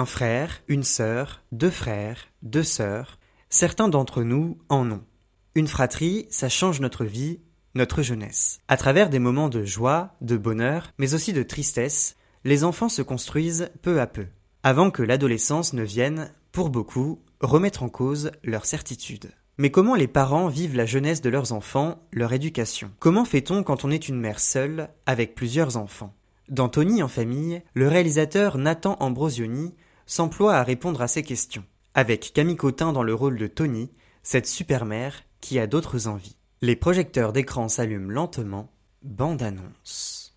un frère, une sœur, deux frères, deux sœurs. Certains d'entre nous en ont. Une fratrie, ça change notre vie, notre jeunesse. À travers des moments de joie, de bonheur, mais aussi de tristesse, les enfants se construisent peu à peu, avant que l'adolescence ne vienne, pour beaucoup, remettre en cause leur certitude. Mais comment les parents vivent la jeunesse de leurs enfants, leur éducation? Comment fait-on quand on est une mère seule, avec plusieurs enfants? Dans Tony en famille, le réalisateur Nathan Ambrosioni s'emploie à répondre à ces questions, avec Camille Cotin dans le rôle de Tony, cette super mère qui a d'autres envies. Les projecteurs d'écran s'allument lentement, bande annonce.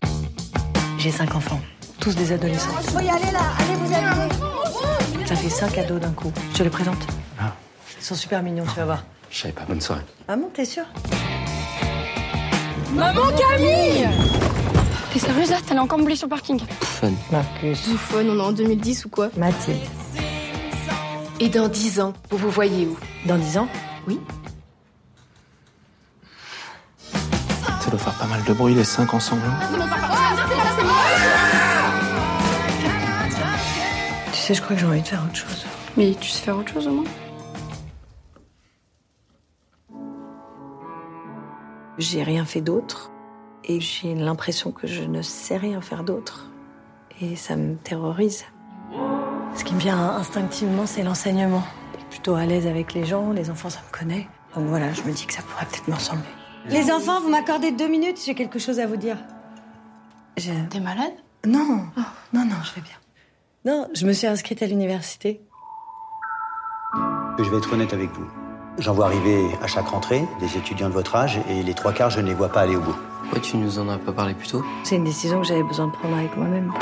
J'ai cinq enfants, tous des adolescents. Faut y aller là, allez vous habiller. Ça fait cinq cadeaux d'un coup. Je te les présente. Ah. Ils sont super mignons, tu vas voir. Je savais pas, bonne soirée. Ah bon, t'es sûr Maman Camille T'es sérieuse là? T'allais encore me sur le parking Fun. Marcus. Bouffonne, on est en 2010 ou quoi? Mathilde. Et dans dix ans, vous vous voyez où? Dans dix ans? Oui. Ça doit faire pas mal de bruit les cinq ensemble. Tu sais, je crois que j'ai envie de faire autre chose. Mais tu sais faire autre chose au moins? J'ai rien fait d'autre. Et j'ai l'impression que je ne sais rien faire d'autre. Et ça me terrorise. Ce qui me vient instinctivement, c'est l'enseignement. Je suis plutôt à l'aise avec les gens, les enfants, ça me connaît. Donc voilà, je me dis que ça pourrait peut-être me ressembler. Les enfants, vous m'accordez deux minutes, j'ai quelque chose à vous dire. Je... T'es malade? Non, non, non, je vais bien. Non, je me suis inscrite à l'université. Je vais être honnête avec vous. J'en vois arriver à chaque rentrée des étudiants de votre âge et les trois quarts, je ne les vois pas aller au bout. Pourquoi tu nous en as pas parlé plus tôt C'est une décision que j'avais besoin de prendre avec moi-même.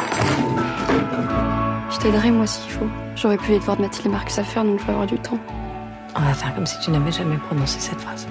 Je t'aiderai moi s'il faut. J'aurais pu les devoirs de Mathilde et Marcus à faire, donc je vais avoir du temps. On va faire comme si tu n'avais jamais prononcé cette phrase.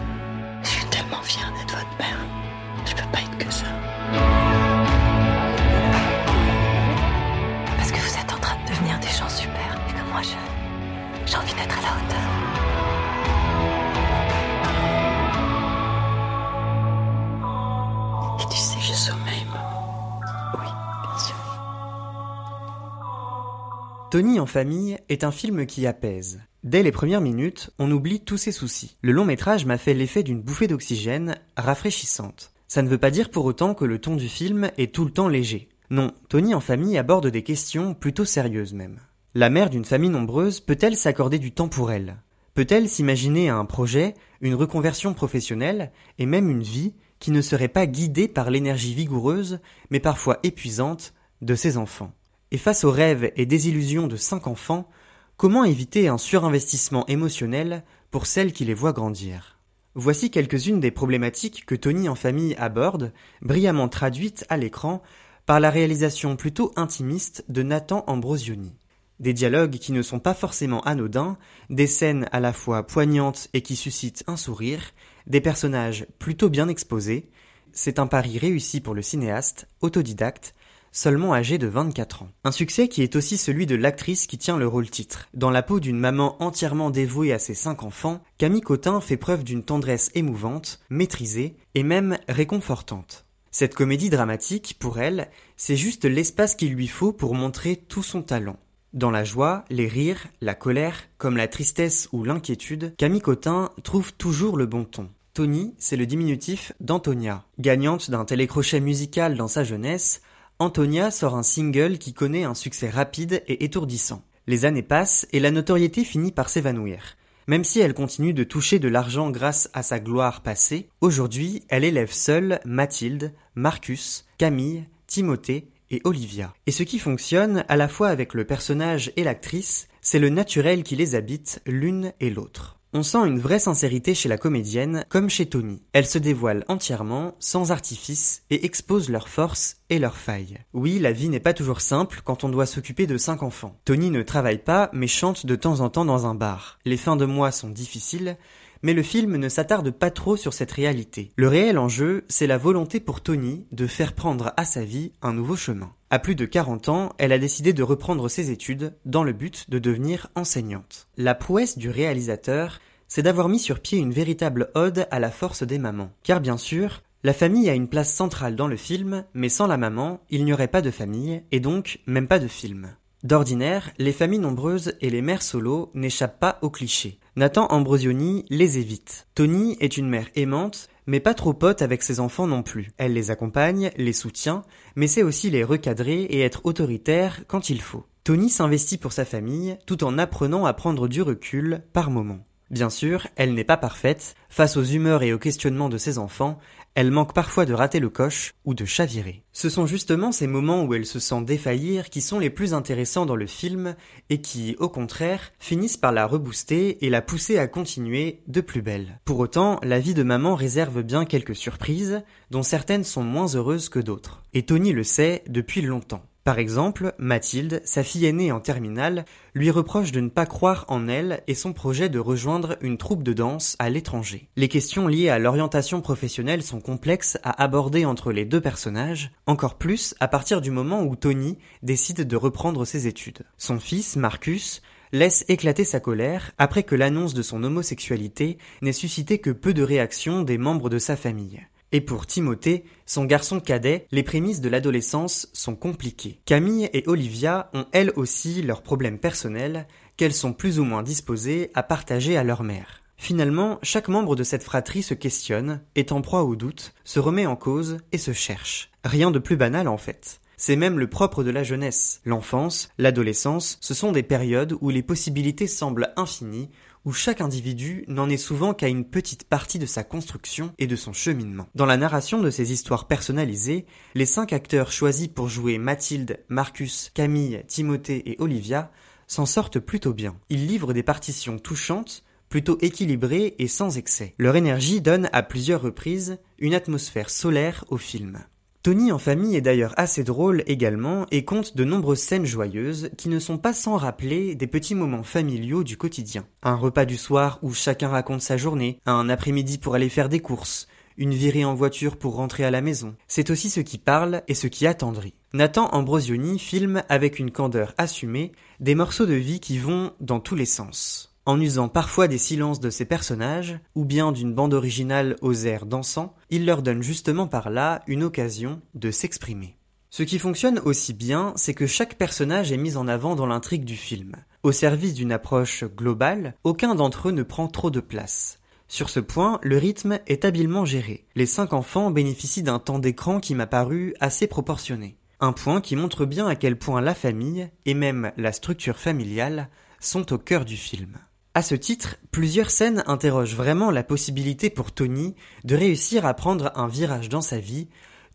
Tony en famille est un film qui apaise. Dès les premières minutes, on oublie tous ses soucis. Le long métrage m'a fait l'effet d'une bouffée d'oxygène rafraîchissante. Ça ne veut pas dire pour autant que le ton du film est tout le temps léger. Non, Tony en famille aborde des questions plutôt sérieuses même. La mère d'une famille nombreuse peut-elle s'accorder du temps pour elle? Peut-elle s'imaginer un projet, une reconversion professionnelle et même une vie qui ne serait pas guidée par l'énergie vigoureuse, mais parfois épuisante, de ses enfants? Et face aux rêves et désillusions de cinq enfants, comment éviter un surinvestissement émotionnel pour celles qui les voient grandir? Voici quelques-unes des problématiques que Tony en famille aborde, brillamment traduites à l'écran par la réalisation plutôt intimiste de Nathan Ambrosioni. Des dialogues qui ne sont pas forcément anodins, des scènes à la fois poignantes et qui suscitent un sourire, des personnages plutôt bien exposés. C'est un pari réussi pour le cinéaste, autodidacte, seulement âgé de 24 ans. Un succès qui est aussi celui de l'actrice qui tient le rôle titre. Dans la peau d'une maman entièrement dévouée à ses cinq enfants, Camille Cotin fait preuve d'une tendresse émouvante, maîtrisée et même réconfortante. Cette comédie dramatique, pour elle, c'est juste l'espace qu'il lui faut pour montrer tout son talent. Dans la joie, les rires, la colère, comme la tristesse ou l'inquiétude, Camille Cotin trouve toujours le bon ton. Tony, c'est le diminutif d'Antonia. Gagnante d'un télécrochet musical dans sa jeunesse, Antonia sort un single qui connaît un succès rapide et étourdissant. Les années passent et la notoriété finit par s'évanouir. Même si elle continue de toucher de l'argent grâce à sa gloire passée, aujourd'hui elle élève seule Mathilde, Marcus, Camille, Timothée et Olivia. Et ce qui fonctionne, à la fois avec le personnage et l'actrice, c'est le naturel qui les habite l'une et l'autre. On sent une vraie sincérité chez la comédienne, comme chez Tony. Elle se dévoile entièrement, sans artifice, et expose leurs forces et leurs failles. Oui, la vie n'est pas toujours simple quand on doit s'occuper de cinq enfants. Tony ne travaille pas, mais chante de temps en temps dans un bar. Les fins de mois sont difficiles, mais le film ne s'attarde pas trop sur cette réalité. Le réel enjeu, c'est la volonté pour Tony de faire prendre à sa vie un nouveau chemin. À plus de 40 ans, elle a décidé de reprendre ses études dans le but de devenir enseignante. La prouesse du réalisateur, c'est d'avoir mis sur pied une véritable ode à la force des mamans. Car bien sûr, la famille a une place centrale dans le film, mais sans la maman, il n'y aurait pas de famille, et donc même pas de film. D'ordinaire, les familles nombreuses et les mères solo n'échappent pas aux clichés. Nathan Ambrosioni les évite. Tony est une mère aimante, mais pas trop pote avec ses enfants non plus. Elle les accompagne, les soutient, mais sait aussi les recadrer et être autoritaire quand il faut. Tony s'investit pour sa famille tout en apprenant à prendre du recul par moments. Bien sûr, elle n'est pas parfaite, face aux humeurs et aux questionnements de ses enfants, elle manque parfois de rater le coche ou de chavirer. Ce sont justement ces moments où elle se sent défaillir qui sont les plus intéressants dans le film et qui, au contraire, finissent par la rebooster et la pousser à continuer de plus belle. Pour autant, la vie de maman réserve bien quelques surprises, dont certaines sont moins heureuses que d'autres. Et Tony le sait depuis longtemps. Par exemple, Mathilde, sa fille aînée en terminale, lui reproche de ne pas croire en elle et son projet de rejoindre une troupe de danse à l'étranger. Les questions liées à l'orientation professionnelle sont complexes à aborder entre les deux personnages, encore plus à partir du moment où Tony décide de reprendre ses études. Son fils, Marcus, laisse éclater sa colère après que l'annonce de son homosexualité n'ait suscité que peu de réactions des membres de sa famille. Et pour Timothée, son garçon cadet, les prémices de l'adolescence sont compliquées. Camille et Olivia ont elles aussi leurs problèmes personnels qu'elles sont plus ou moins disposées à partager à leur mère. Finalement, chaque membre de cette fratrie se questionne, est en proie au doute, se remet en cause et se cherche. Rien de plus banal en fait. C'est même le propre de la jeunesse. L'enfance, l'adolescence, ce sont des périodes où les possibilités semblent infinies, où chaque individu n'en est souvent qu'à une petite partie de sa construction et de son cheminement. Dans la narration de ces histoires personnalisées, les cinq acteurs choisis pour jouer Mathilde, Marcus, Camille, Timothée et Olivia s'en sortent plutôt bien. Ils livrent des partitions touchantes, plutôt équilibrées et sans excès. Leur énergie donne à plusieurs reprises une atmosphère solaire au film. Tony en famille est d'ailleurs assez drôle également et compte de nombreuses scènes joyeuses qui ne sont pas sans rappeler des petits moments familiaux du quotidien. Un repas du soir où chacun raconte sa journée, un après-midi pour aller faire des courses, une virée en voiture pour rentrer à la maison. C'est aussi ce qui parle et ce qui attendrit. Nathan Ambrosioni filme avec une candeur assumée des morceaux de vie qui vont dans tous les sens en usant parfois des silences de ses personnages, ou bien d'une bande originale aux airs dansants, il leur donne justement par là une occasion de s'exprimer. Ce qui fonctionne aussi bien, c'est que chaque personnage est mis en avant dans l'intrigue du film. Au service d'une approche globale, aucun d'entre eux ne prend trop de place. Sur ce point, le rythme est habilement géré. Les cinq enfants bénéficient d'un temps d'écran qui m'a paru assez proportionné. Un point qui montre bien à quel point la famille, et même la structure familiale, sont au cœur du film. À ce titre, plusieurs scènes interrogent vraiment la possibilité pour Tony de réussir à prendre un virage dans sa vie,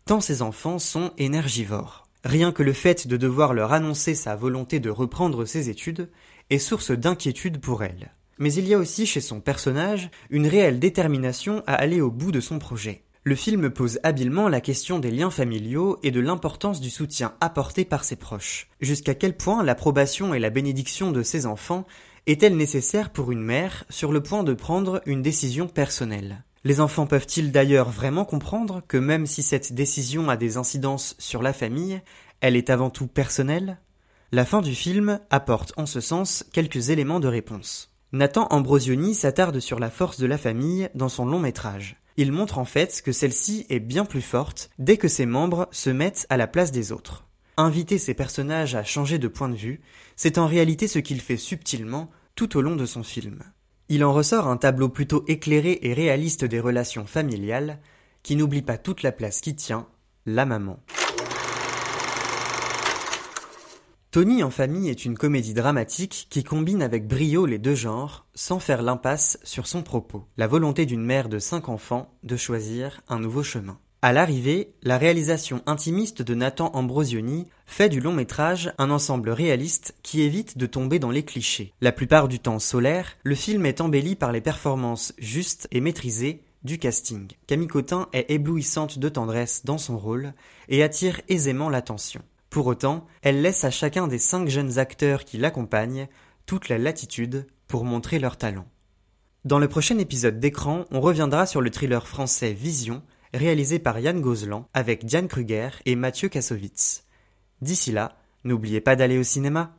tant ses enfants sont énergivores. Rien que le fait de devoir leur annoncer sa volonté de reprendre ses études est source d'inquiétude pour elle. Mais il y a aussi chez son personnage une réelle détermination à aller au bout de son projet. Le film pose habilement la question des liens familiaux et de l'importance du soutien apporté par ses proches. Jusqu'à quel point l'approbation et la bénédiction de ses enfants est-elle nécessaire pour une mère sur le point de prendre une décision personnelle? Les enfants peuvent-ils d'ailleurs vraiment comprendre que même si cette décision a des incidences sur la famille, elle est avant tout personnelle? La fin du film apporte en ce sens quelques éléments de réponse. Nathan Ambrosioni s'attarde sur la force de la famille dans son long métrage. Il montre en fait que celle-ci est bien plus forte dès que ses membres se mettent à la place des autres. Inviter ses personnages à changer de point de vue, c'est en réalité ce qu'il fait subtilement tout au long de son film. Il en ressort un tableau plutôt éclairé et réaliste des relations familiales, qui n'oublie pas toute la place qui tient la maman. Tony en famille est une comédie dramatique qui combine avec brio les deux genres, sans faire l'impasse sur son propos, la volonté d'une mère de cinq enfants de choisir un nouveau chemin. À l'arrivée, la réalisation intimiste de Nathan Ambrosioni fait du long métrage un ensemble réaliste qui évite de tomber dans les clichés. La plupart du temps solaire, le film est embelli par les performances justes et maîtrisées du casting. Camille Cotin est éblouissante de tendresse dans son rôle et attire aisément l'attention. Pour autant, elle laisse à chacun des cinq jeunes acteurs qui l'accompagnent toute la latitude pour montrer leur talent. Dans le prochain épisode d'écran, on reviendra sur le thriller français Vision réalisé par Yann Gozlan avec Diane Kruger et Mathieu Kassovitz. D'ici là, n'oubliez pas d'aller au cinéma.